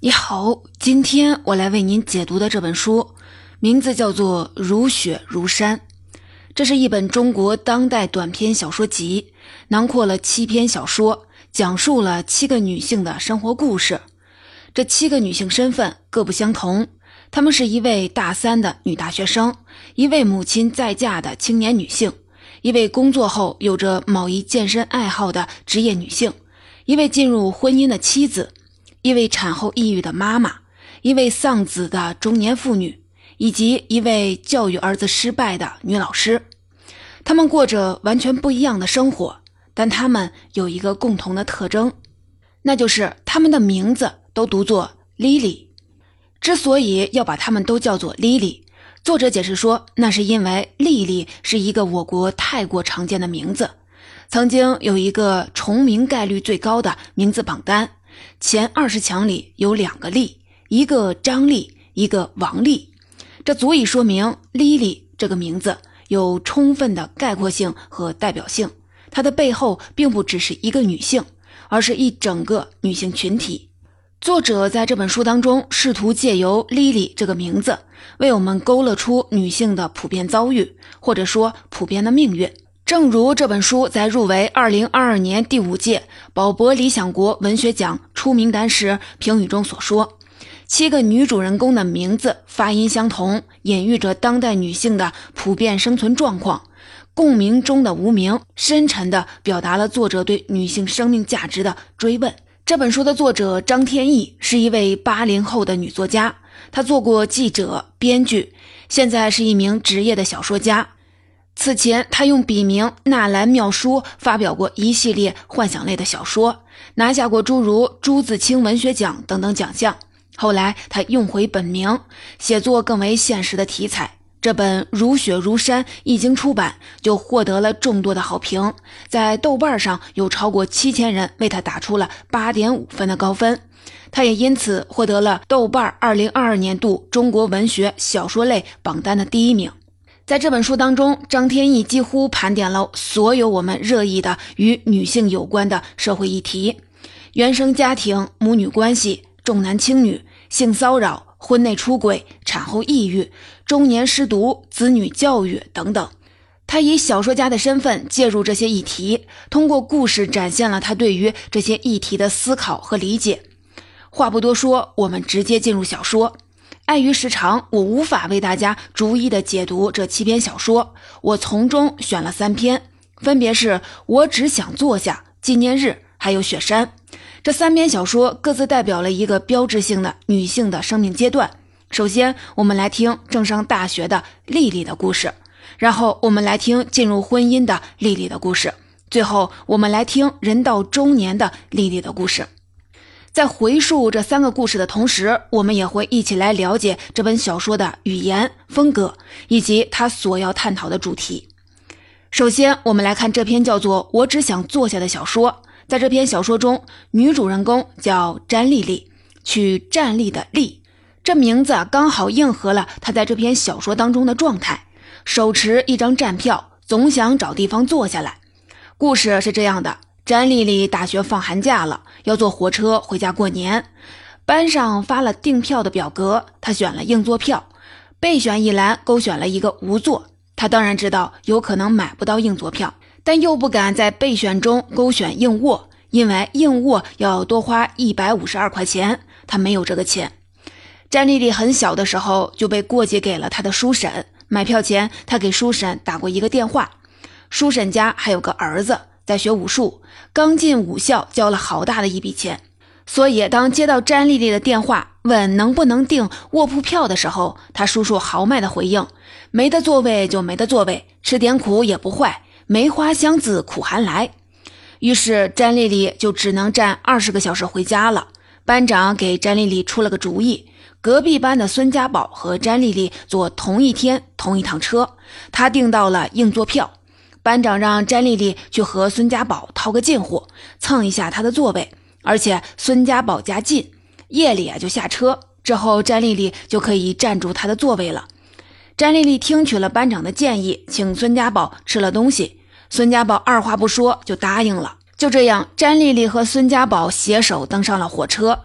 你好，今天我来为您解读的这本书，名字叫做《如雪如山》。这是一本中国当代短篇小说集，囊括了七篇小说，讲述了七个女性的生活故事。这七个女性身份各不相同，她们是一位大三的女大学生，一位母亲在嫁的青年女性，一位工作后有着某一健身爱好的职业女性，一位进入婚姻的妻子。一位产后抑郁的妈妈，一位丧子的中年妇女，以及一位教育儿子失败的女老师，他们过着完全不一样的生活，但他们有一个共同的特征，那就是他们的名字都读作 Lily。之所以要把他们都叫做 Lily，作者解释说，那是因为莉莉是一个我国太过常见的名字，曾经有一个重名概率最高的名字榜单。前二十强里有两个丽，一个张丽，一个王丽，这足以说明 Lily 这个名字有充分的概括性和代表性。它的背后并不只是一个女性，而是一整个女性群体。作者在这本书当中试图借由 Lily 这个名字，为我们勾勒出女性的普遍遭遇，或者说普遍的命运。正如这本书在入围二零二二年第五届宝博理想国文学奖初名单时评语中所说，七个女主人公的名字发音相同，隐喻着当代女性的普遍生存状况。共鸣中的无名，深沉地表达了作者对女性生命价值的追问。这本书的作者张天翼是一位八零后的女作家，她做过记者、编剧，现在是一名职业的小说家。此前，他用笔名纳兰妙书发表过一系列幻想类的小说，拿下过诸如朱自清文学奖等等奖项。后来，他用回本名，写作更为现实的题材。这本《如雪如山》一经出版，就获得了众多的好评，在豆瓣上有超过七千人为他打出了八点五分的高分。他也因此获得了豆瓣二零二二年度中国文学小说类榜单的第一名。在这本书当中，张天翼几乎盘点了所有我们热议的与女性有关的社会议题：原生家庭、母女关系、重男轻女、性骚扰、婚内出轨、产后抑郁、中年失独、子女教育等等。他以小说家的身份介入这些议题，通过故事展现了他对于这些议题的思考和理解。话不多说，我们直接进入小说。碍于时长，我无法为大家逐一的解读这七篇小说。我从中选了三篇，分别是我只想坐下、纪念日，还有雪山。这三篇小说各自代表了一个标志性的女性的生命阶段。首先，我们来听正上大学的丽丽的故事；然后，我们来听进入婚姻的丽丽的故事；最后，我们来听人到中年的丽丽的故事。在回述这三个故事的同时，我们也会一起来了解这本小说的语言风格以及他所要探讨的主题。首先，我们来看这篇叫做《我只想坐下》的小说。在这篇小说中，女主人公叫詹丽丽，取站立的立，这名字刚好应和了她在这篇小说当中的状态：手持一张站票，总想找地方坐下来。故事是这样的。詹丽丽大学放寒假了，要坐火车回家过年。班上发了订票的表格，她选了硬座票，备选一栏勾选了一个无座。她当然知道有可能买不到硬座票，但又不敢在备选中勾选硬卧，因为硬卧要多花一百五十二块钱，她没有这个钱。詹丽丽很小的时候就被过继给了她的叔婶，买票前她给叔婶打过一个电话，叔婶家还有个儿子。在学武术，刚进武校，交了好大的一笔钱。所以，当接到詹丽丽的电话，问能不能订卧铺票的时候，他叔叔豪迈的回应：“没得座位就没得座位，吃点苦也不坏，梅花香自苦寒来。”于是，詹丽丽就只能站二十个小时回家了。班长给詹丽丽出了个主意：隔壁班的孙家宝和詹丽丽坐同一天同一趟车，他订到了硬座票。班长让詹丽丽去和孙家宝套个近乎，蹭一下他的座位，而且孙家宝家近，夜里啊就下车之后，詹丽丽就可以占住他的座位了。詹丽丽听取了班长的建议，请孙家宝吃了东西，孙家宝二话不说就答应了。就这样，詹丽丽和孙家宝携手登上了火车。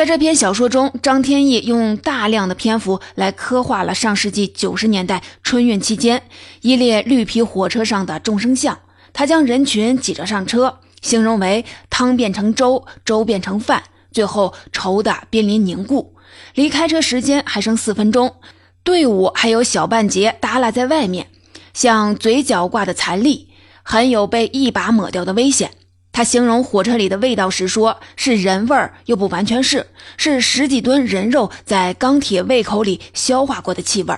在这篇小说中，张天翼用大量的篇幅来刻画了上世纪九十年代春运期间一列绿皮火车上的众生相。他将人群挤着上车，形容为汤变成粥，粥变成饭，最后稠的濒临凝固。离开车时间还剩四分钟，队伍还有小半截耷拉在外面，像嘴角挂的残粒，很有被一把抹掉的危险。他形容火车里的味道时说：“是人味儿，又不完全是，是十几吨人肉在钢铁胃口里消化过的气味。”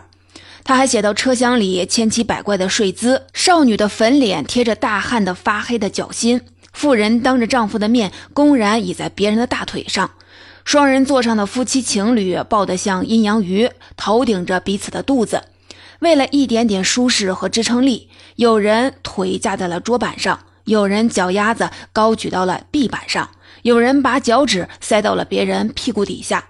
他还写到车厢里千奇百怪的睡姿，少女的粉脸贴着大汉的发黑的脚心，妇人当着丈夫的面公然倚在别人的大腿上，双人座上的夫妻情侣抱得像阴阳鱼，头顶着彼此的肚子，为了一点点舒适和支撑力，有人腿架在了桌板上。有人脚丫子高举到了地板上，有人把脚趾塞到了别人屁股底下，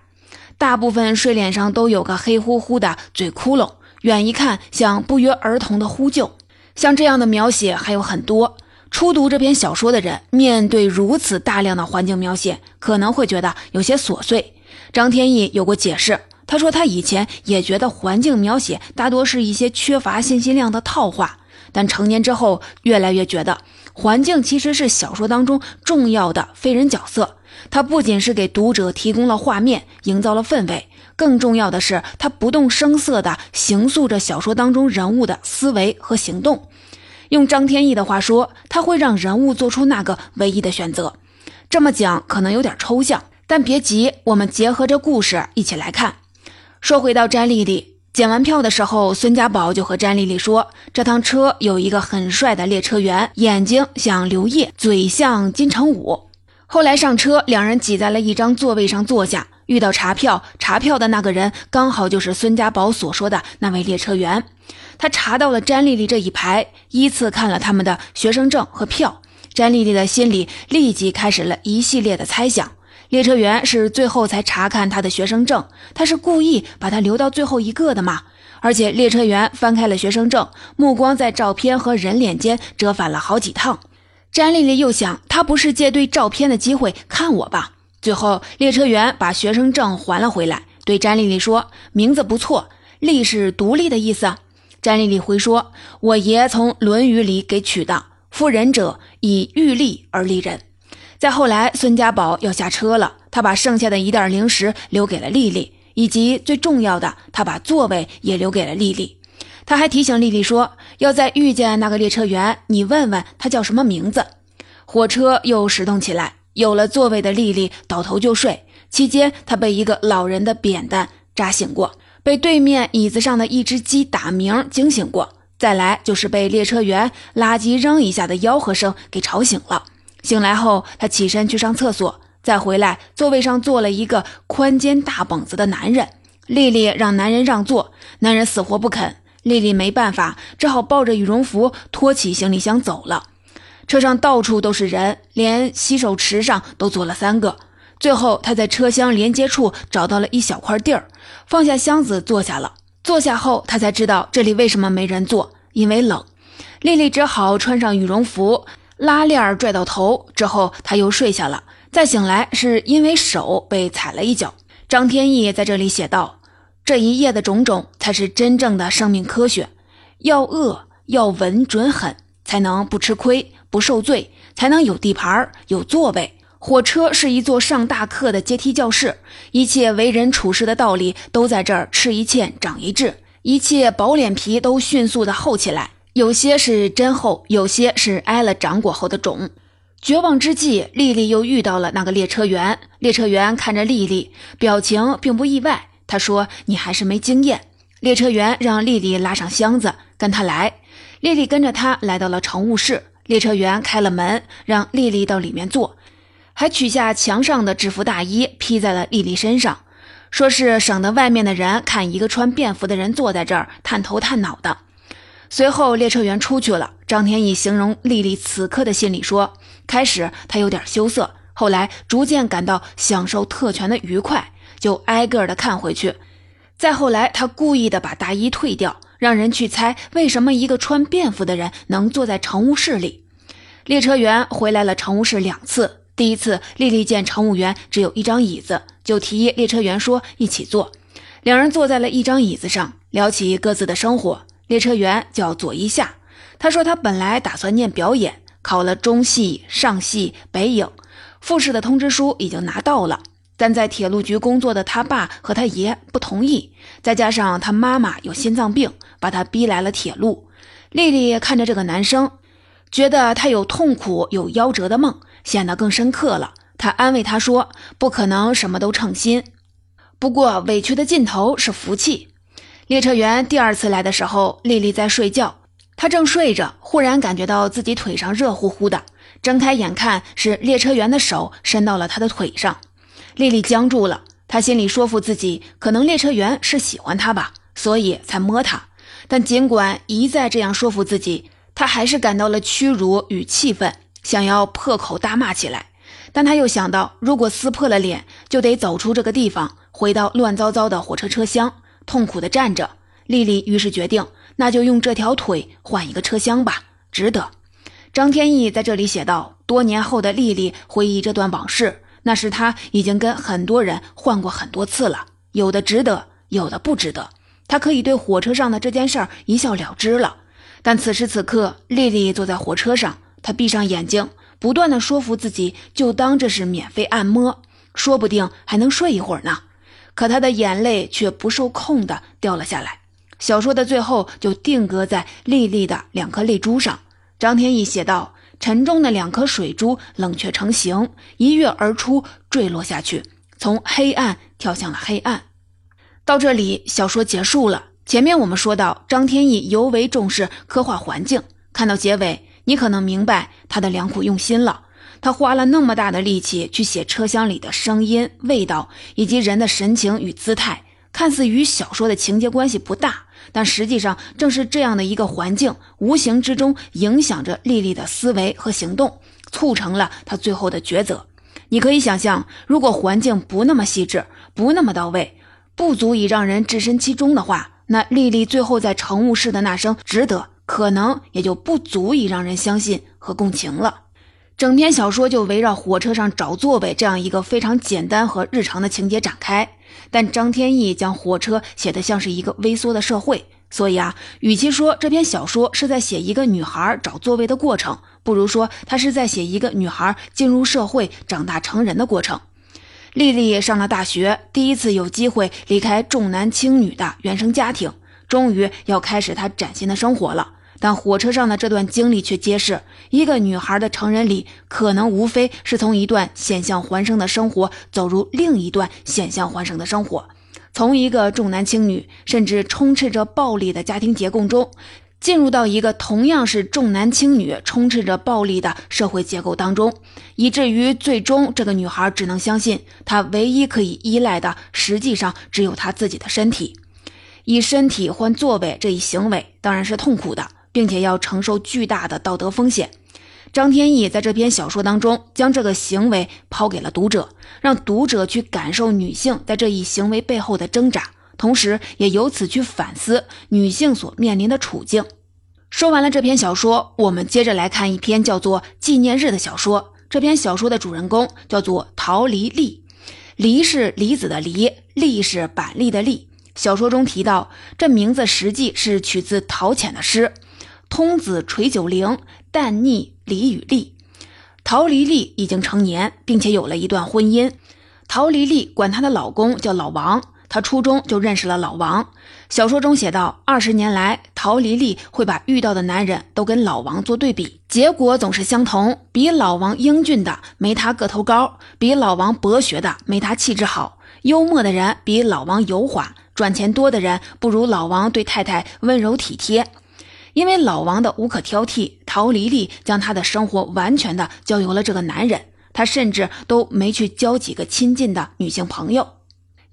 大部分睡脸上都有个黑乎乎的嘴窟窿，远一看像不约而同的呼救。像这样的描写还有很多。初读这篇小说的人，面对如此大量的环境描写，可能会觉得有些琐碎。张天翼有过解释，他说他以前也觉得环境描写大多是一些缺乏信息量的套话，但成年之后越来越觉得。环境其实是小说当中重要的非人角色，它不仅是给读者提供了画面，营造了氛围，更重要的是，它不动声色地形塑着小说当中人物的思维和行动。用张天翼的话说，他会让人物做出那个唯一的选择。这么讲可能有点抽象，但别急，我们结合着故事一起来看。说回到詹丽丽。检完票的时候，孙家宝就和詹丽丽说：“这趟车有一个很帅的列车员，眼睛像刘烨，嘴像金城武。”后来上车，两人挤在了一张座位上坐下，遇到查票，查票的那个人刚好就是孙家宝所说的那位列车员。他查到了詹丽丽这一排，依次看了他们的学生证和票。詹丽丽的心里立即开始了一系列的猜想。列车员是最后才查看他的学生证，他是故意把他留到最后一个的吗？而且列车员翻开了学生证，目光在照片和人脸间折返了好几趟。詹丽丽又想，他不是借对照片的机会看我吧？最后，列车员把学生证还了回来，对詹丽丽说：“名字不错，立是独立的意思。”詹丽丽回说：“我爷从《论语》里给取的，夫人者，以欲立而立人。”再后来，孙家宝要下车了，他把剩下的一袋零食留给了丽丽，以及最重要的，他把座位也留给了丽丽。他还提醒丽丽说，要再遇见那个列车员，你问问他叫什么名字。火车又驶动起来，有了座位的丽丽倒头就睡。期间，她被一个老人的扁担扎醒过，被对面椅子上的一只鸡打鸣惊醒过，再来就是被列车员垃圾扔一下的吆喝声给吵醒了。醒来后，他起身去上厕所，再回来，座位上坐了一个宽肩大膀子的男人。丽丽让男人让座，男人死活不肯。丽丽没办法，只好抱着羽绒服，拖起行李箱走了。车上到处都是人，连洗手池上都坐了三个。最后，他在车厢连接处找到了一小块地儿，放下箱子坐下了。坐下后，他才知道这里为什么没人坐，因为冷。丽丽只好穿上羽绒服。拉链拽到头之后，他又睡下了。再醒来，是因为手被踩了一脚。张天翼在这里写道：“这一夜的种种，才是真正的生命科学。要饿，要稳准狠，才能不吃亏、不受罪，才能有地盘、有座位。火车是一座上大课的阶梯教室，一切为人处事的道理都在这儿吃一堑长一智，一切薄脸皮都迅速的厚起来。”有些是真厚，有些是挨了长果后的种。绝望之际，丽丽又遇到了那个列车员。列车员看着丽丽，表情并不意外。他说：“你还是没经验。”列车员让丽丽拉上箱子，跟他来。丽丽跟着他来到了乘务室。列车员开了门，让丽丽到里面坐，还取下墙上的制服大衣披在了丽丽身上，说是省得外面的人看一个穿便服的人坐在这儿探头探脑的。随后，列车员出去了。张天翼形容丽丽此刻的心理说：“开始她有点羞涩，后来逐渐感到享受特权的愉快，就挨个的看回去。再后来，他故意的把大衣退掉，让人去猜为什么一个穿便服的人能坐在乘务室里。列车员回来了乘务室两次，第一次，丽丽见乘务员只有一张椅子，就提议列车员说一起坐。两人坐在了一张椅子上，聊起各自的生活。列车员叫左一夏，他说他本来打算念表演，考了中戏、上戏、北影，复试的通知书已经拿到了，但在铁路局工作的他爸和他爷不同意，再加上他妈妈有心脏病，把他逼来了铁路。丽丽看着这个男生，觉得他有痛苦、有夭折的梦，显得更深刻了。她安慰他说：“不可能什么都称心。”不过委屈的尽头是福气。列车员第二次来的时候，丽丽在睡觉，她正睡着，忽然感觉到自己腿上热乎乎的，睁开眼看是列车员的手伸到了她的腿上，丽丽僵住了。她心里说服自己，可能列车员是喜欢她吧，所以才摸她。但尽管一再这样说服自己，她还是感到了屈辱与气愤，想要破口大骂起来。但她又想到，如果撕破了脸，就得走出这个地方。回到乱糟糟的火车车厢，痛苦地站着。丽丽于是决定，那就用这条腿换一个车厢吧，值得。张天翼在这里写道：多年后的丽丽回忆这段往事，那时她已经跟很多人换过很多次了，有的值得，有的不值得。她可以对火车上的这件事儿一笑了之了。但此时此刻，丽丽坐在火车上，她闭上眼睛，不断地说服自己，就当这是免费按摩，说不定还能睡一会儿呢。可他的眼泪却不受控地掉了下来。小说的最后就定格在丽丽的两颗泪珠上。张天翼写道：“沉重的两颗水珠冷却成形，一跃而出，坠落下去，从黑暗跳向了黑暗。”到这里，小说结束了。前面我们说到，张天翼尤为重视刻画环境。看到结尾，你可能明白他的良苦用心了。他花了那么大的力气去写车厢里的声音、味道以及人的神情与姿态，看似与小说的情节关系不大，但实际上正是这样的一个环境，无形之中影响着丽丽的思维和行动，促成了她最后的抉择。你可以想象，如果环境不那么细致、不那么到位，不足以让人置身其中的话，那丽丽最后在乘务室的那声“值得”，可能也就不足以让人相信和共情了。整篇小说就围绕火车上找座位这样一个非常简单和日常的情节展开，但张天翼将火车写得像是一个微缩的社会，所以啊，与其说这篇小说是在写一个女孩找座位的过程，不如说他是在写一个女孩进入社会、长大成人的过程。丽丽上了大学，第一次有机会离开重男轻女的原生家庭，终于要开始她崭新的生活了。但火车上的这段经历却揭示，一个女孩的成人礼可能无非是从一段险象环生的生活走入另一段险象环生的生活，从一个重男轻女甚至充斥着暴力的家庭结构中，进入到一个同样是重男轻女、充斥着暴力的社会结构当中，以至于最终这个女孩只能相信，她唯一可以依赖的实际上只有她自己的身体，以身体换座位这一行为当然是痛苦的。并且要承受巨大的道德风险。张天翼在这篇小说当中，将这个行为抛给了读者，让读者去感受女性在这一行为背后的挣扎，同时也由此去反思女性所面临的处境。说完了这篇小说，我们接着来看一篇叫做《纪念日》的小说。这篇小说的主人公叫做陶黎丽，黎是梨子的梨，丽是板栗的栗。小说中提到，这名字实际是取自陶潜的诗。通子垂九龄，但逆李与利。陶黎丽已经成年，并且有了一段婚姻。陶黎丽管她的老公叫老王，她初中就认识了老王。小说中写道：二十年来，陶黎丽会把遇到的男人都跟老王做对比，结果总是相同。比老王英俊的没他个头高，比老王博学的没他气质好，幽默的人比老王油滑，赚钱多的人不如老王对太太温柔体贴。因为老王的无可挑剔，陶黎丽将她的生活完全的交由了这个男人，她甚至都没去交几个亲近的女性朋友。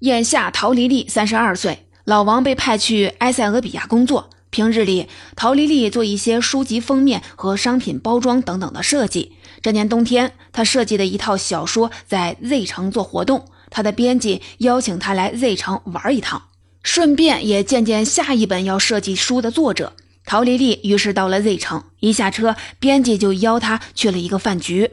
眼下陶黎丽三十二岁，老王被派去埃塞俄比亚工作。平日里，陶黎丽做一些书籍封面和商品包装等等的设计。这年冬天，她设计的一套小说在 Z 城做活动，她的编辑邀请她来 Z 城玩一趟，顺便也见见下一本要设计书的作者。陶丽丽于是到了 Z 城，一下车，编辑就邀她去了一个饭局。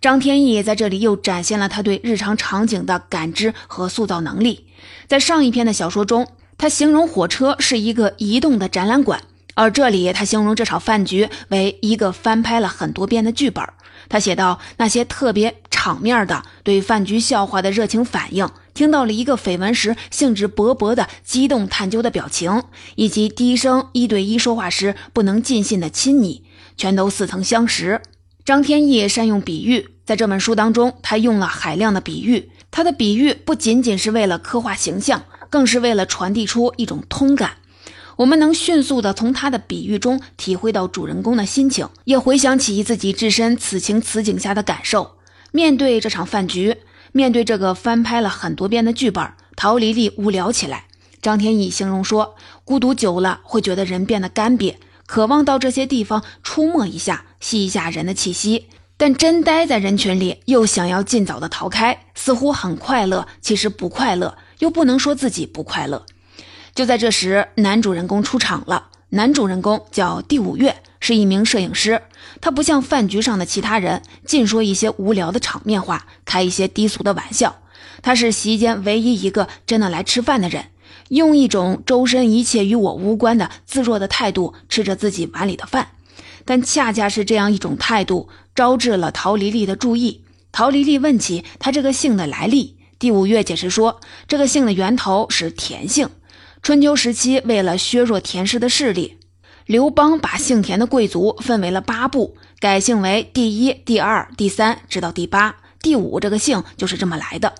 张天翼在这里又展现了他对日常场景的感知和塑造能力。在上一篇的小说中，他形容火车是一个移动的展览馆，而这里他形容这场饭局为一个翻拍了很多遍的剧本。他写道：“那些特别场面的对饭局笑话的热情反应，听到了一个绯闻时兴致勃勃的激动探究的表情，以及低声一对一说话时不能尽兴的亲昵，全都似曾相识。”张天翼善用比喻，在这本书当中，他用了海量的比喻。他的比喻不仅仅是为了刻画形象，更是为了传递出一种通感。我们能迅速地从他的比喻中体会到主人公的心情，也回想起自己置身此情此景下的感受。面对这场饭局，面对这个翻拍了很多遍的剧本，陶丽丽无聊起来。张天翼形容说：“孤独久了，会觉得人变得干瘪，渴望到这些地方出没一下，吸一下人的气息。但真待在人群里，又想要尽早的逃开，似乎很快乐，其实不快乐，又不能说自己不快乐。”就在这时，男主人公出场了。男主人公叫第五月，是一名摄影师。他不像饭局上的其他人，尽说一些无聊的场面话，开一些低俗的玩笑。他是席间唯一一个真的来吃饭的人，用一种周身一切与我无关的自若的态度吃着自己碗里的饭。但恰恰是这样一种态度，招致了陶丽丽的注意。陶丽丽问起他这个姓的来历，第五月解释说，这个姓的源头是田姓。春秋时期，为了削弱田氏的势力，刘邦把姓田的贵族分为了八部，改姓为第一、第二、第三，直到第八、第五。这个姓就是这么来的。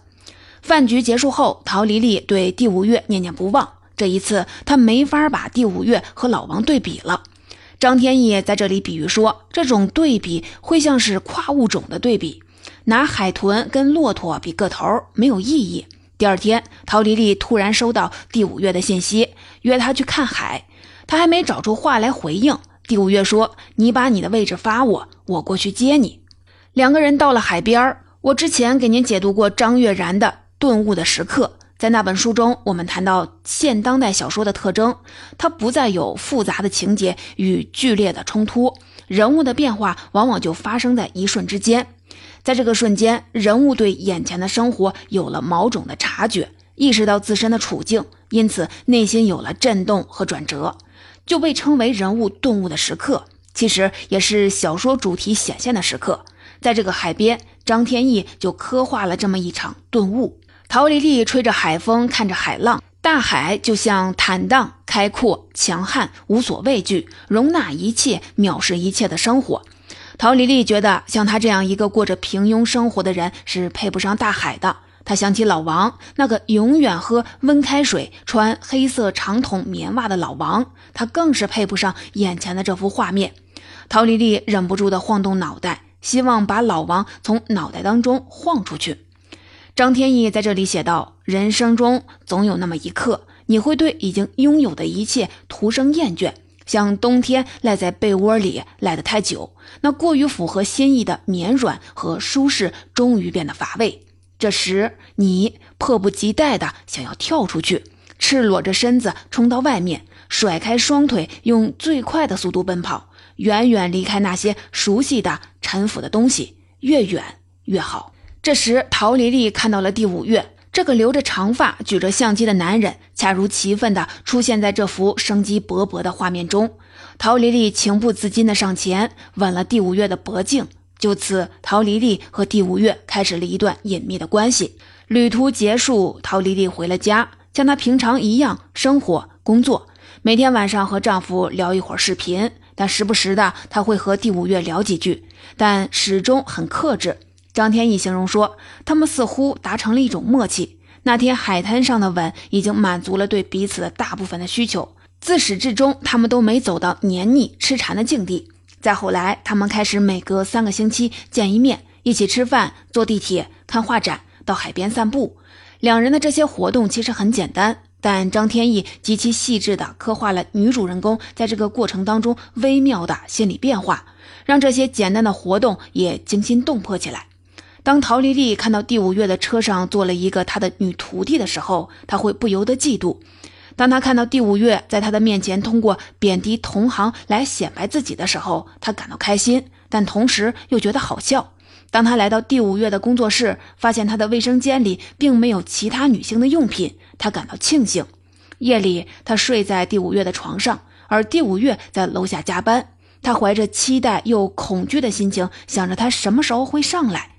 饭局结束后，陶丽丽对第五月念念不忘。这一次，她没法把第五月和老王对比了。张天翼在这里比喻说，这种对比会像是跨物种的对比，拿海豚跟骆驼比个头没有意义。第二天，陶丽丽突然收到第五月的信息，约他去看海。他还没找出话来回应，第五月说：“你把你的位置发我，我过去接你。”两个人到了海边我之前给您解读过张悦然的《顿悟的时刻》，在那本书中，我们谈到现当代小说的特征，它不再有复杂的情节与剧烈的冲突，人物的变化往往就发生在一瞬之间。在这个瞬间，人物对眼前的生活有了某种的察觉，意识到自身的处境，因此内心有了震动和转折，就被称为人物顿悟的时刻。其实也是小说主题显现的时刻。在这个海边，张天翼就刻画了这么一场顿悟。陶丽丽吹着海风，看着海浪，大海就像坦荡、开阔、强悍，无所畏惧，容纳一切，藐视一切的生活。陶丽丽觉得，像她这样一个过着平庸生活的人是配不上大海的。他想起老王那个永远喝温开水、穿黑色长筒棉袜的老王，他更是配不上眼前的这幅画面。陶丽丽忍不住地晃动脑袋，希望把老王从脑袋当中晃出去。张天翼在这里写道：“人生中总有那么一刻，你会对已经拥有的一切徒生厌倦。”像冬天赖在被窝里赖得太久，那过于符合心意的绵软和舒适终于变得乏味。这时，你迫不及待地想要跳出去，赤裸着身子冲到外面，甩开双腿，用最快的速度奔跑，远远离开那些熟悉的、陈腐的东西，越远越好。这时，陶丽丽看到了第五月。这个留着长发、举着相机的男人，恰如其分地出现在这幅生机勃勃的画面中。陶丽丽情不自禁地上前吻了第五月的脖颈，就此，陶丽丽和第五月开始了一段隐秘的关系。旅途结束，陶丽丽回了家，像她平常一样生活工作，每天晚上和丈夫聊一会儿视频，但时不时的她会和第五月聊几句，但始终很克制。张天翼形容说：“他们似乎达成了一种默契。那天海滩上的吻已经满足了对彼此的大部分的需求。自始至终，他们都没走到黏腻痴缠的境地。再后来，他们开始每隔三个星期见一面，一起吃饭、坐地铁、看画展、到海边散步。两人的这些活动其实很简单，但张天翼极其细致地刻画了女主人公在这个过程当中微妙的心理变化，让这些简单的活动也惊心动魄起来。”当陶丽丽看到第五月的车上坐了一个她的女徒弟的时候，她会不由得嫉妒；当他看到第五月在他的面前通过贬低同行来显摆自己的时候，他感到开心，但同时又觉得好笑。当他来到第五月的工作室，发现他的卫生间里并没有其他女性的用品，他感到庆幸。夜里，他睡在第五月的床上，而第五月在楼下加班。他怀着期待又恐惧的心情，想着他什么时候会上来。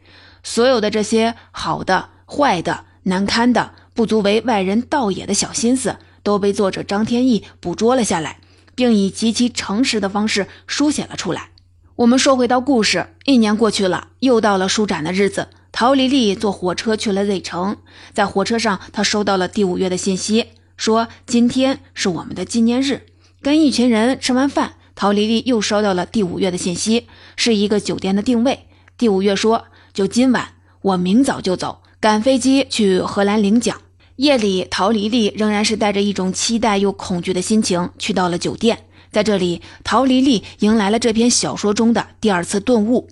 所有的这些好的、坏的、难堪的、不足为外人道也的小心思，都被作者张天翼捕捉了下来，并以极其诚实的方式书写了出来。我们说回到故事，一年过去了，又到了书展的日子。陶丽丽坐火车去了 Z 城，在火车上，她收到了第五月的信息，说今天是我们的纪念日。跟一群人吃完饭，陶丽丽又收到了第五月的信息，是一个酒店的定位。第五月说：“就今晚，我明早就走，赶飞机去荷兰领奖。”夜里，陶丽丽仍然是带着一种期待又恐惧的心情去到了酒店。在这里，陶丽丽迎来了这篇小说中的第二次顿悟。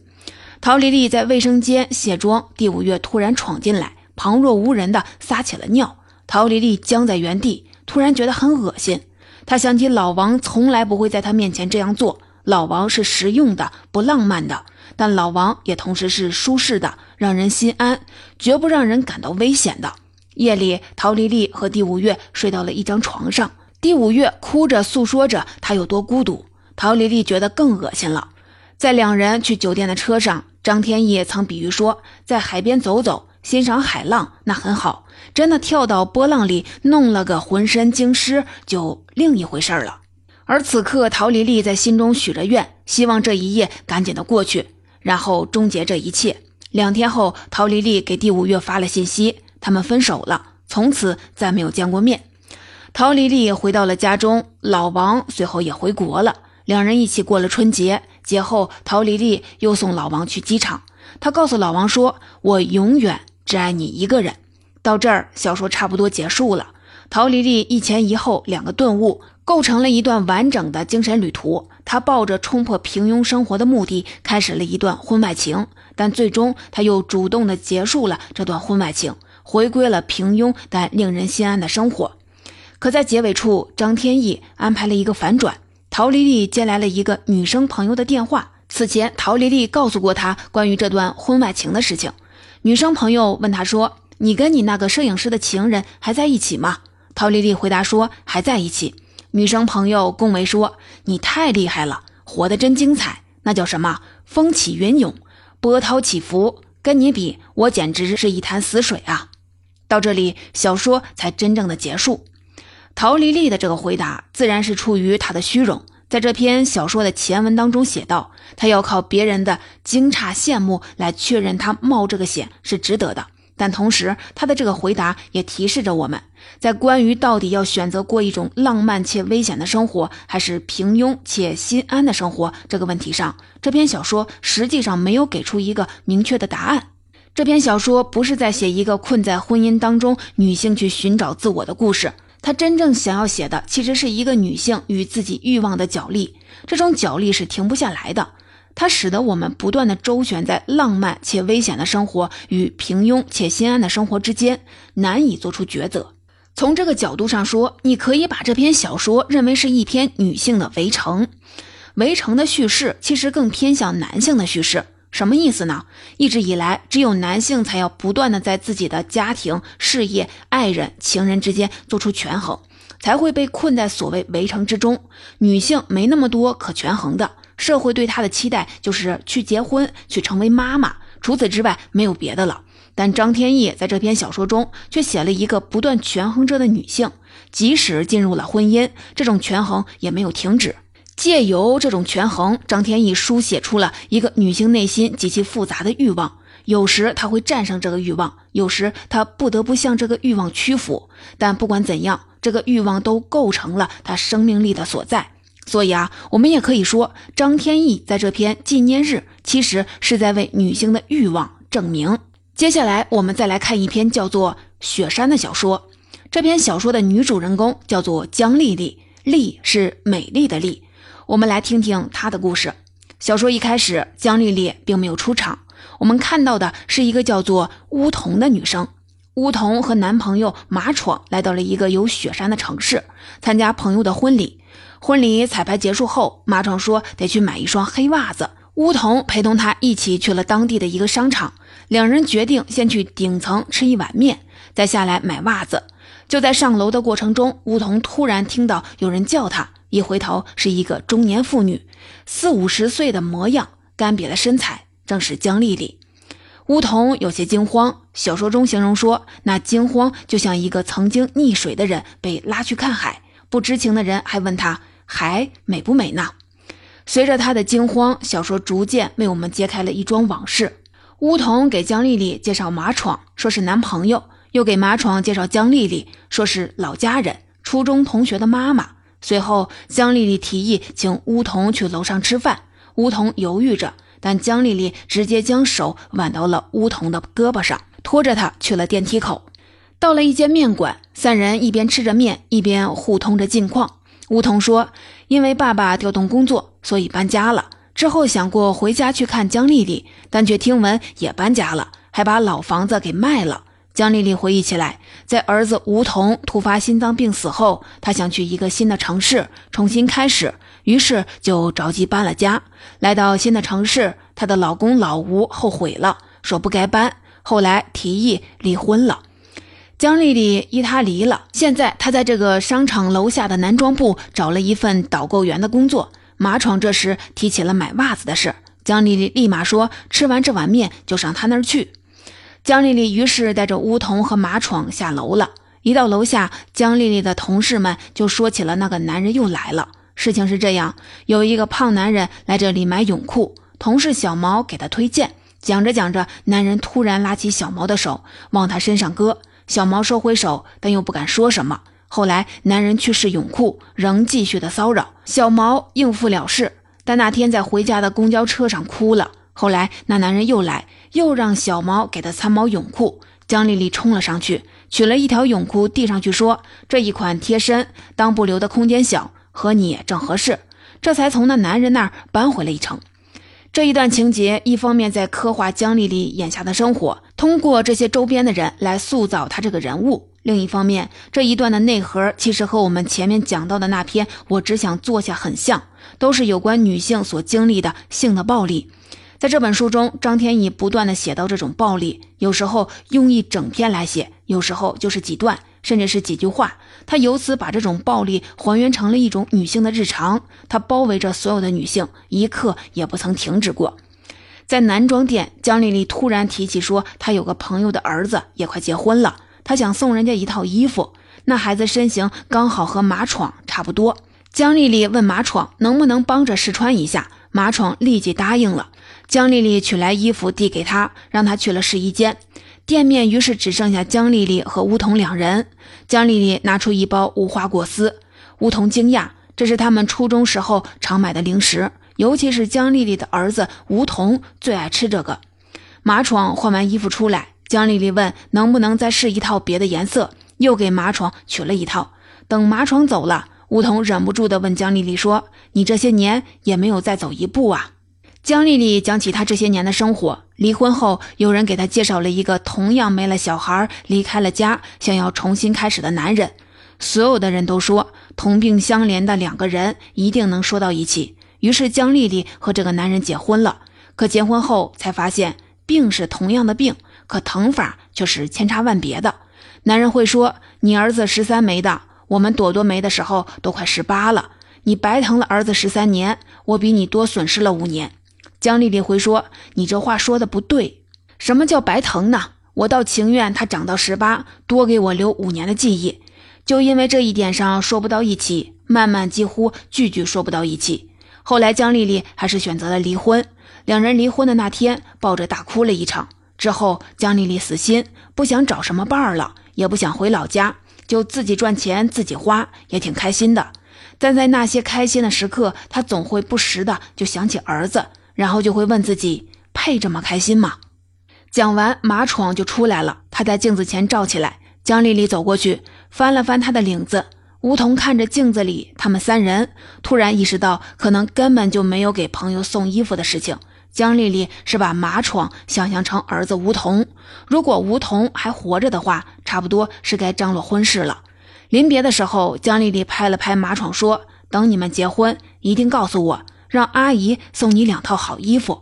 陶丽丽在卫生间卸妆，第五月突然闯进来，旁若无人的撒起了尿。陶丽丽僵在原地，突然觉得很恶心。她想起老王从来不会在她面前这样做。老王是实用的，不浪漫的，但老王也同时是舒适的，让人心安，绝不让人感到危险的。夜里，陶丽丽和第五月睡到了一张床上。第五月哭着诉说着她有多孤独，陶丽丽觉得更恶心了。在两人去酒店的车上，张天翼曾比喻说，在海边走走，欣赏海浪，那很好。真的跳到波浪里，弄了个浑身精湿，就另一回事了。而此刻，陶丽丽在心中许着愿，希望这一夜赶紧的过去，然后终结这一切。两天后，陶丽丽给第五月发了信息，他们分手了，从此再没有见过面。陶丽丽回到了家中，老王随后也回国了。两人一起过了春节。节后，陶丽丽又送老王去机场。她告诉老王说：“我永远只爱你一个人。”到这儿，小说差不多结束了。陶丽丽一前一后两个顿悟，构成了一段完整的精神旅途。她抱着冲破平庸生活的目的，开始了一段婚外情，但最终她又主动的结束了这段婚外情，回归了平庸但令人心安的生活。可在结尾处，张天翼安排了一个反转。陶丽丽接来了一个女生朋友的电话。此前，陶丽丽告诉过他关于这段婚外情的事情。女生朋友问他说：“你跟你那个摄影师的情人还在一起吗？”陶丽丽回答说：“还在一起。”女生朋友恭维说：“你太厉害了，活得真精彩，那叫什么？风起云涌，波涛起伏。跟你比，我简直是一潭死水啊！”到这里，小说才真正的结束。陶丽丽的这个回答自然是出于她的虚荣。在这篇小说的前文当中写道，她要靠别人的惊诧羡慕来确认她冒这个险是值得的。但同时，她的这个回答也提示着我们，在关于到底要选择过一种浪漫且危险的生活，还是平庸且心安的生活这个问题上，这篇小说实际上没有给出一个明确的答案。这篇小说不是在写一个困在婚姻当中女性去寻找自我的故事。他真正想要写的，其实是一个女性与自己欲望的角力。这种角力是停不下来的，它使得我们不断的周旋在浪漫且危险的生活与平庸且心安的生活之间，难以做出抉择。从这个角度上说，你可以把这篇小说认为是一篇女性的围城。围城的叙事其实更偏向男性的叙事。什么意思呢？一直以来，只有男性才要不断的在自己的家庭、事业、爱人、情人之间做出权衡，才会被困在所谓围城之中。女性没那么多可权衡的，社会对她的期待就是去结婚，去成为妈妈，除此之外没有别的了。但张天翼在这篇小说中却写了一个不断权衡着的女性，即使进入了婚姻，这种权衡也没有停止。借由这种权衡，张天翼书写出了一个女性内心极其复杂的欲望。有时她会战胜这个欲望，有时她不得不向这个欲望屈服。但不管怎样，这个欲望都构成了她生命力的所在。所以啊，我们也可以说，张天翼在这篇纪念日，其实是在为女性的欲望证明。接下来，我们再来看一篇叫做《雪山》的小说。这篇小说的女主人公叫做江丽丽，丽是美丽的丽。我们来听听她的故事。小说一开始，江丽丽并没有出场，我们看到的是一个叫做乌童的女生。乌童和男朋友马闯来到了一个有雪山的城市，参加朋友的婚礼。婚礼彩排结束后，马闯说得去买一双黑袜子，乌桐陪同他一起去了当地的一个商场，两人决定先去顶层吃一碗面，再下来买袜子。就在上楼的过程中，乌桐突然听到有人叫他，一回头是一个中年妇女，四五十岁的模样，干瘪的身材，正是江丽丽。乌桐有些惊慌，小说中形容说，那惊慌就像一个曾经溺水的人被拉去看海，不知情的人还问他海美不美呢。随着他的惊慌，小说逐渐为我们揭开了一桩往事。乌桐给江丽丽介绍马闯，说是男朋友；又给马闯介绍江丽丽，说是老家人，初中同学的妈妈。随后，江丽丽提议请乌桐去楼上吃饭。乌桐犹豫着，但江丽丽直接将手挽到了乌桐的胳膊上，拖着他去了电梯口。到了一间面馆，三人一边吃着面，一边互通着近况。乌桐说：“因为爸爸调动工作。”所以搬家了之后，想过回家去看江丽丽，但却听闻也搬家了，还把老房子给卖了。江丽丽回忆起来，在儿子吴桐突发心脏病死后，她想去一个新的城市重新开始，于是就着急搬了家。来到新的城市，她的老公老吴后悔了，说不该搬，后来提议离婚了。江丽丽依他离了，现在她在这个商场楼下的男装部找了一份导购员的工作。马闯这时提起了买袜子的事，江丽丽立马说：“吃完这碗面就上他那儿去。”江丽丽于是带着乌桐和马闯下楼了。一到楼下，江丽丽的同事们就说起了那个男人又来了。事情是这样：有一个胖男人来这里买泳裤，同事小毛给他推荐。讲着讲着，男人突然拉起小毛的手往他身上割，小毛收回手，但又不敢说什么。后来，男人去试泳裤，仍继续的骚扰小毛，应付了事。但那天在回家的公交车上哭了。后来，那男人又来，又让小毛给他参谋泳裤。江丽丽冲了上去，取了一条泳裤递上去，说：“这一款贴身，裆部留的空间小，和你正合适。”这才从那男人那儿搬回了一程。这一段情节，一方面在刻画江丽丽眼下的生活，通过这些周边的人来塑造她这个人物。另一方面，这一段的内核其实和我们前面讲到的那篇《我只想坐下》很像，都是有关女性所经历的性的暴力。在这本书中，张天翼不断的写到这种暴力，有时候用一整篇来写，有时候就是几段，甚至是几句话。他由此把这种暴力还原成了一种女性的日常，它包围着所有的女性，一刻也不曾停止过。在男装店，江丽丽突然提起说，她有个朋友的儿子也快结婚了。他想送人家一套衣服，那孩子身形刚好和马闯差不多。江丽丽问马闯能不能帮着试穿一下，马闯立即答应了。江丽丽取来衣服递给他，让他去了试衣间。店面于是只剩下江丽丽和梧桐两人。江丽丽拿出一包无花果丝，梧桐惊讶，这是他们初中时候常买的零食，尤其是江丽丽的儿子梧桐最爱吃这个。马闯换完衣服出来。江丽丽问：“能不能再试一套别的颜色？”又给马闯取了一套。等马闯走了，梧桐忍不住地问江丽丽说：“你这些年也没有再走一步啊？”江丽丽讲起她这些年的生活：离婚后，有人给她介绍了一个同样没了小孩、离开了家、想要重新开始的男人。所有的人都说，同病相怜的两个人一定能说到一起。于是江丽丽和这个男人结婚了。可结婚后才发现，病是同样的病。可疼法却是千差万别的。男人会说：“你儿子十三没的，我们朵朵没的时候都快十八了，你白疼了儿子十三年，我比你多损失了五年。”江丽丽会说：“你这话说的不对，什么叫白疼呢？我倒情愿他长到十八，多给我留五年的记忆。就因为这一点上说不到一起，慢慢几乎句句说不到一起。后来江丽丽还是选择了离婚。两人离婚的那天，抱着大哭了一场。”之后，江丽丽死心，不想找什么伴儿了，也不想回老家，就自己赚钱自己花，也挺开心的。但在那些开心的时刻，她总会不时的就想起儿子，然后就会问自己：配这么开心吗？讲完，马闯就出来了，他在镜子前照起来。江丽丽走过去，翻了翻他的领子。吴桐看着镜子里他们三人，突然意识到，可能根本就没有给朋友送衣服的事情。江丽丽是把马闯想象成儿子吴桐，如果吴桐还活着的话，差不多是该张罗婚事了。临别的时候，江丽丽拍了拍马闯说：“等你们结婚，一定告诉我，让阿姨送你两套好衣服。”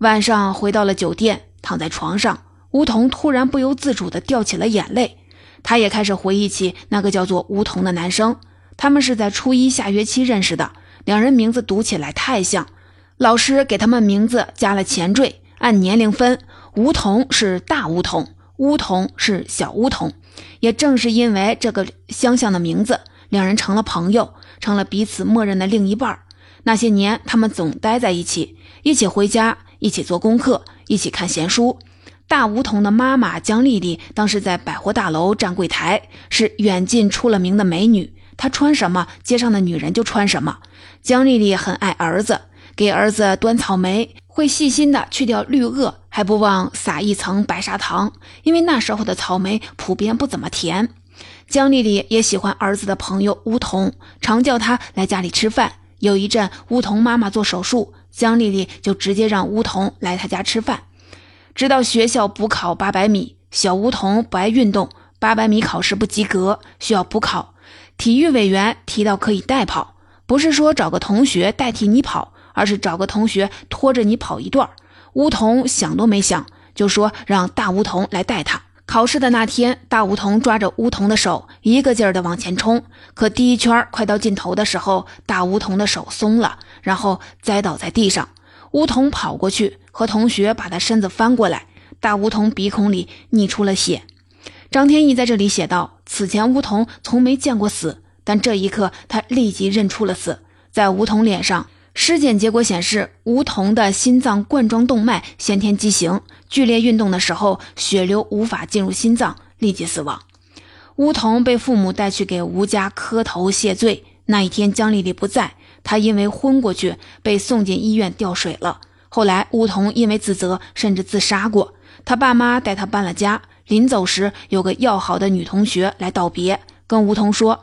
晚上回到了酒店，躺在床上，梧桐突然不由自主地掉起了眼泪。他也开始回忆起那个叫做梧桐的男生，他们是在初一下学期认识的，两人名字读起来太像，老师给他们名字加了前缀，按年龄分，梧桐是大梧桐，梧桐是小梧桐。也正是因为这个相像的名字，两人成了朋友，成了彼此默认的另一半儿。那些年，他们总待在一起，一起回家。一起做功课，一起看闲书。大梧桐的妈妈江丽丽当时在百货大楼站柜台，是远近出了名的美女。她穿什么，街上的女人就穿什么。江丽丽很爱儿子，给儿子端草莓，会细心的去掉绿萼，还不忘撒一层白砂糖，因为那时候的草莓普遍不怎么甜。江丽丽也喜欢儿子的朋友梧桐，常叫他来家里吃饭。有一阵，梧桐妈妈做手术。江丽丽就直接让梧桐来她家吃饭，直到学校补考八百米。小梧桐不爱运动，八百米考试不及格，需要补考。体育委员提到可以代跑，不是说找个同学代替你跑，而是找个同学拖着你跑一段。梧桐想都没想，就说让大梧桐来带他。考试的那天，大梧桐抓着梧桐的手，一个劲儿地往前冲。可第一圈快到尽头的时候，大梧桐的手松了。然后栽倒在地上，梧桐跑过去和同学把他身子翻过来，大梧桐鼻孔里溢出了血。张天翼在这里写道：此前梧桐从没见过死，但这一刻他立即认出了死。在梧桐脸上，尸检结果显示吴桐的心脏冠状动脉先天畸形，剧烈运动的时候血流无法进入心脏，立即死亡。吴桐被父母带去给吴家磕头谢罪。那一天，江丽丽不在。他因为昏过去，被送进医院吊水了。后来，吴桐因为自责，甚至自杀过。他爸妈带他搬了家。临走时，有个要好的女同学来道别，跟吴桐说：“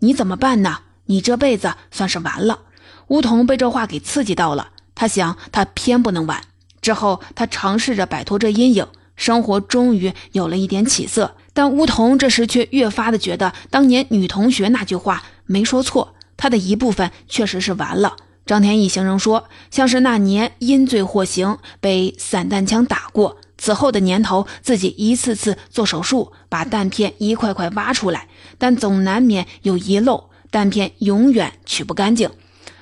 你怎么办呢？你这辈子算是完了。”梧桐被这话给刺激到了，他想，他偏不能完。之后，他尝试着摆脱这阴影，生活终于有了一点起色。但梧桐这时却越发的觉得，当年女同学那句话没说错。他的一部分确实是完了。张天翼形容说，像是那年因罪获刑，被散弹枪打过。此后的年头，自己一次次做手术，把弹片一块块挖出来，但总难免有遗漏，弹片永远取不干净，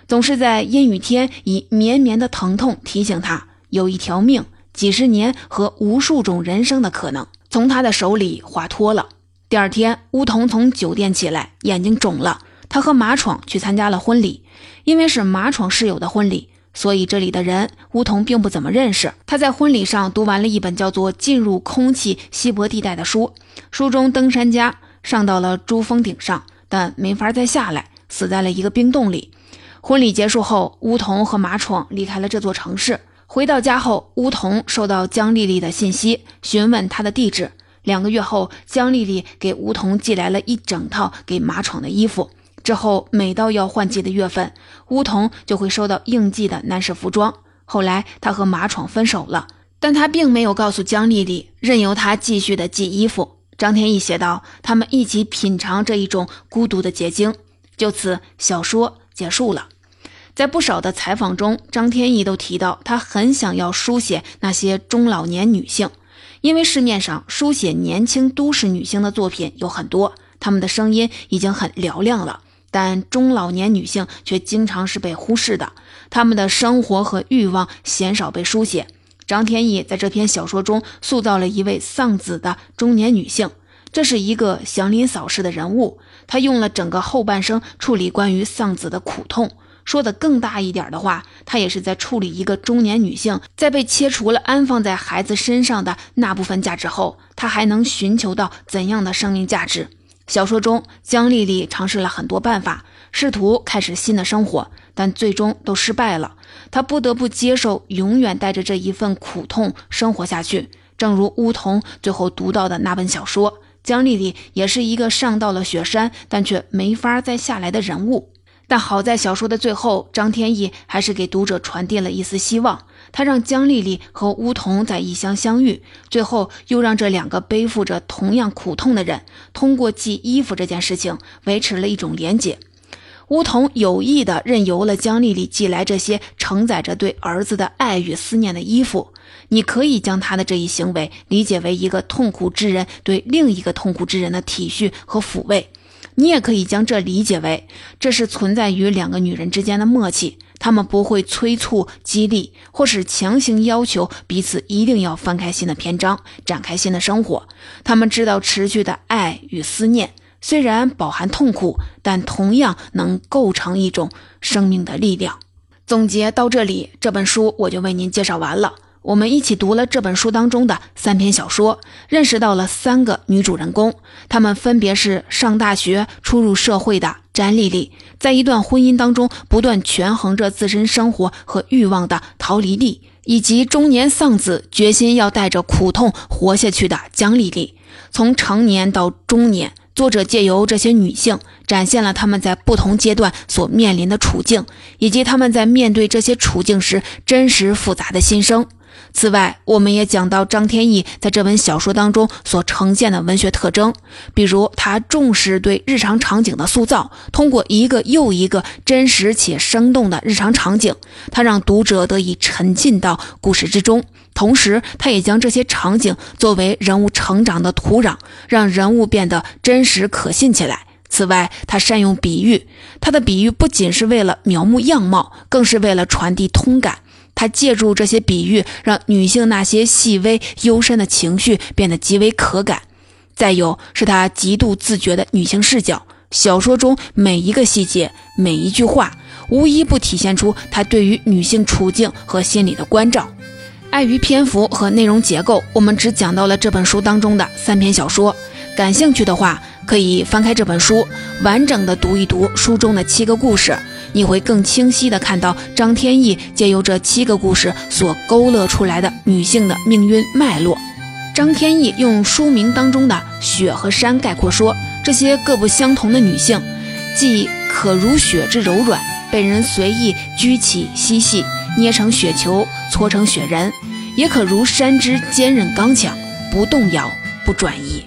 总是在阴雨天以绵绵的疼痛提醒他，有一条命、几十年和无数种人生的可能从他的手里滑脱了。第二天，梧桐从酒店起来，眼睛肿了。他和马闯去参加了婚礼，因为是马闯室友的婚礼，所以这里的人梧桐并不怎么认识。他在婚礼上读完了一本叫做《进入空气稀薄地带》的书，书中登山家上到了珠峰顶上，但没法再下来，死在了一个冰洞里。婚礼结束后，梧桐和马闯离开了这座城市。回到家后，梧桐收到江丽丽的信息，询问她的地址。两个月后，江丽丽给梧桐寄来了一整套给马闯的衣服。之后，每到要换季的月份，梧桐就会收到应季的男士服装。后来，他和马闯分手了，但他并没有告诉江丽丽，任由她继续的寄衣服。张天翼写道：“他们一起品尝这一种孤独的结晶。”就此，小说结束了。在不少的采访中，张天翼都提到，他很想要书写那些中老年女性，因为市面上书写年轻都市女性的作品有很多，她们的声音已经很嘹亮了。但中老年女性却经常是被忽视的，她们的生活和欲望鲜少被书写。张天翼在这篇小说中塑造了一位丧子的中年女性，这是一个祥林嫂式的人物。他用了整个后半生处理关于丧子的苦痛。说的更大一点的话，他也是在处理一个中年女性在被切除了安放在孩子身上的那部分价值后，她还能寻求到怎样的生命价值。小说中，江丽丽尝试了很多办法，试图开始新的生活，但最终都失败了。她不得不接受永远带着这一份苦痛生活下去。正如梧桐最后读到的那本小说，江丽丽也是一个上到了雪山，但却没法再下来的人物。但好在小说的最后，张天翼还是给读者传递了一丝希望。他让江丽丽和梧桐在异乡相遇，最后又让这两个背负着同样苦痛的人，通过寄衣服这件事情维持了一种连结。梧桐有意地任由了江丽丽寄来这些承载着对儿子的爱与思念的衣服。你可以将他的这一行为理解为一个痛苦之人对另一个痛苦之人的体恤和抚慰，你也可以将这理解为这是存在于两个女人之间的默契。他们不会催促、激励，或是强行要求彼此一定要翻开新的篇章，展开新的生活。他们知道持续的爱与思念。虽然饱含痛苦，但同样能构成一种生命的力量。总结到这里，这本书我就为您介绍完了。我们一起读了这本书当中的三篇小说，认识到了三个女主人公，她们分别是上大学、初入社会的詹丽丽，在一段婚姻当中不断权衡着自身生活和欲望的陶丽丽，以及中年丧子、决心要带着苦痛活下去的江丽丽。从成年到中年。作者借由这些女性，展现了她们在不同阶段所面临的处境，以及她们在面对这些处境时真实复杂的心声。此外，我们也讲到张天翼在这本小说当中所呈现的文学特征，比如他重视对日常场景的塑造，通过一个又一个真实且生动的日常场景，他让读者得以沉浸到故事之中。同时，他也将这些场景作为人物成长的土壤，让人物变得真实可信起来。此外，他善用比喻，他的比喻不仅是为了描摹样貌，更是为了传递通感。他借助这些比喻，让女性那些细微幽深的情绪变得极为可感。再有，是他极度自觉的女性视角，小说中每一个细节、每一句话，无一不体现出他对于女性处境和心理的关照。碍于篇幅和内容结构，我们只讲到了这本书当中的三篇小说。感兴趣的话，可以翻开这本书，完整的读一读书中的七个故事，你会更清晰的看到张天翼借由这七个故事所勾勒出来的女性的命运脉络。张天翼用书名当中的雪和山概括说，这些各不相同的女性，既可如雪之柔软，被人随意掬起嬉戏，捏成雪球，搓成雪人。也可如山之坚韧刚强，不动摇，不转移。